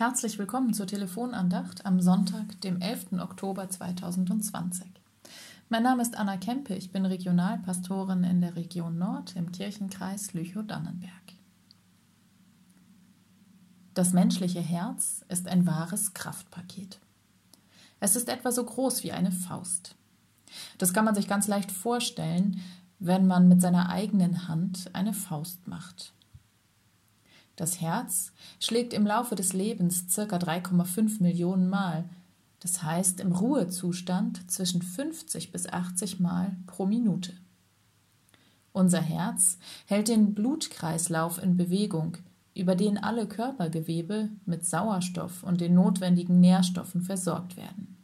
Herzlich willkommen zur Telefonandacht am Sonntag, dem 11. Oktober 2020. Mein Name ist Anna Kempe, ich bin Regionalpastorin in der Region Nord im Kirchenkreis Lüchow-Dannenberg. Das menschliche Herz ist ein wahres Kraftpaket. Es ist etwa so groß wie eine Faust. Das kann man sich ganz leicht vorstellen, wenn man mit seiner eigenen Hand eine Faust macht. Das Herz schlägt im Laufe des Lebens ca. 3,5 Millionen Mal, das heißt im Ruhezustand zwischen 50 bis 80 Mal pro Minute. Unser Herz hält den Blutkreislauf in Bewegung, über den alle Körpergewebe mit Sauerstoff und den notwendigen Nährstoffen versorgt werden.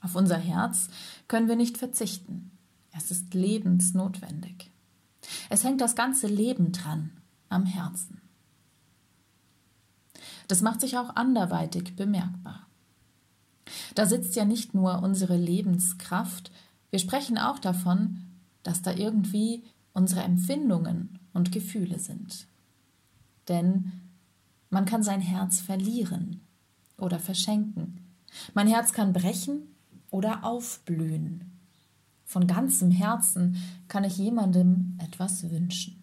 Auf unser Herz können wir nicht verzichten. Es ist lebensnotwendig. Es hängt das ganze Leben dran, am Herzen. Das macht sich auch anderweitig bemerkbar. Da sitzt ja nicht nur unsere Lebenskraft, wir sprechen auch davon, dass da irgendwie unsere Empfindungen und Gefühle sind. Denn man kann sein Herz verlieren oder verschenken. Mein Herz kann brechen oder aufblühen. Von ganzem Herzen kann ich jemandem etwas wünschen.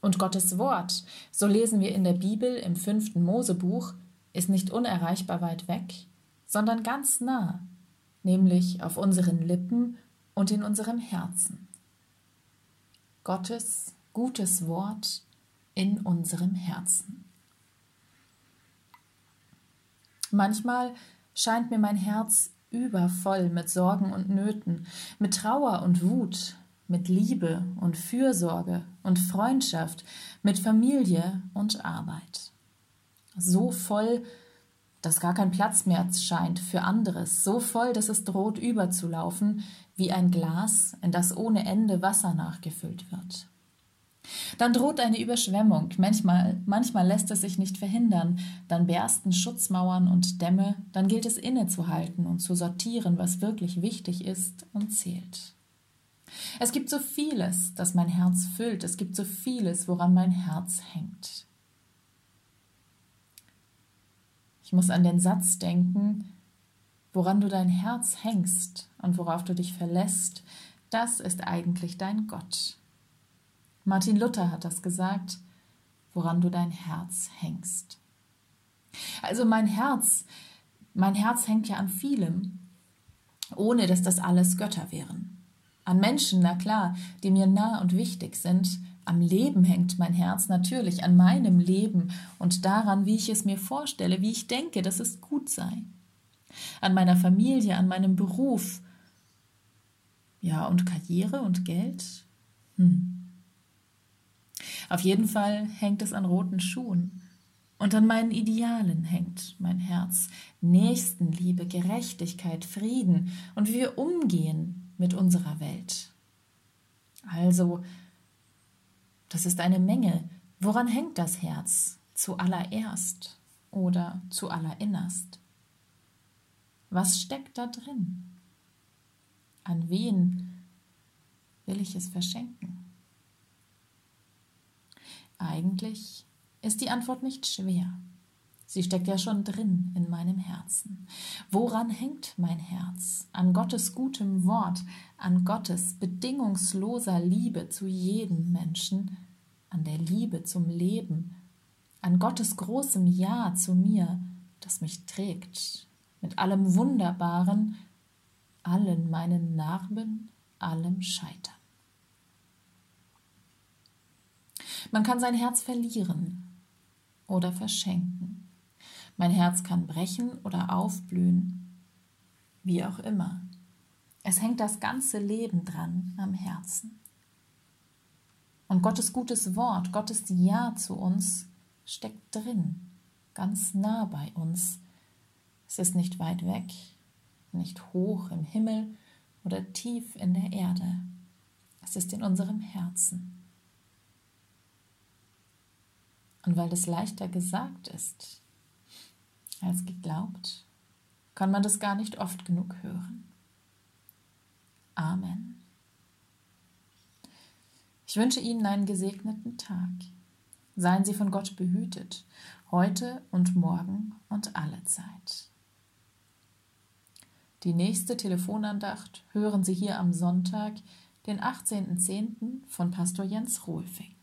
Und Gottes Wort, so lesen wir in der Bibel im fünften Mosebuch, ist nicht unerreichbar weit weg, sondern ganz nah, nämlich auf unseren Lippen und in unserem Herzen. Gottes gutes Wort in unserem Herzen. Manchmal scheint mir mein Herz übervoll mit Sorgen und Nöten, mit Trauer und Wut, mit Liebe und Fürsorge und Freundschaft, mit Familie und Arbeit. So voll, dass gar kein Platz mehr scheint für anderes, so voll, dass es droht überzulaufen, wie ein Glas, in das ohne Ende Wasser nachgefüllt wird. Dann droht eine Überschwemmung, manchmal, manchmal lässt es sich nicht verhindern, dann bersten Schutzmauern und Dämme, dann gilt es innezuhalten und zu sortieren, was wirklich wichtig ist und zählt. Es gibt so vieles, das mein Herz füllt. Es gibt so vieles, woran mein Herz hängt. Ich muss an den Satz denken, woran du dein Herz hängst und worauf du dich verlässt, das ist eigentlich dein Gott. Martin Luther hat das gesagt, woran du dein Herz hängst. Also mein Herz, mein Herz hängt ja an vielem, ohne dass das alles Götter wären. An Menschen, na klar, die mir nah und wichtig sind. Am Leben hängt mein Herz natürlich, an meinem Leben und daran, wie ich es mir vorstelle, wie ich denke, dass es gut sei. An meiner Familie, an meinem Beruf. Ja, und Karriere und Geld? Hm. Auf jeden Fall hängt es an roten Schuhen. Und an meinen Idealen hängt mein Herz. Nächstenliebe, Gerechtigkeit, Frieden und wie wir umgehen mit unserer Welt. Also, das ist eine Menge. Woran hängt das Herz zuallererst oder zuallerinnerst? Was steckt da drin? An wen will ich es verschenken? Eigentlich ist die Antwort nicht schwer. Sie steckt ja schon drin in meinem Herzen. Woran hängt mein Herz? An Gottes gutem Wort, an Gottes bedingungsloser Liebe zu jedem Menschen, an der Liebe zum Leben, an Gottes großem Ja zu mir, das mich trägt, mit allem Wunderbaren, allen meinen Narben, allem Scheitern. Man kann sein Herz verlieren oder verschenken. Mein Herz kann brechen oder aufblühen, wie auch immer. Es hängt das ganze Leben dran am Herzen. Und Gottes gutes Wort, Gottes Ja zu uns steckt drin, ganz nah bei uns. Es ist nicht weit weg, nicht hoch im Himmel oder tief in der Erde. Es ist in unserem Herzen. Und weil es leichter gesagt ist, als geglaubt, kann man das gar nicht oft genug hören. Amen. Ich wünsche Ihnen einen gesegneten Tag. Seien Sie von Gott behütet, heute und morgen und alle Zeit. Die nächste Telefonandacht hören Sie hier am Sonntag, den 18.10. von Pastor Jens Rohlfing.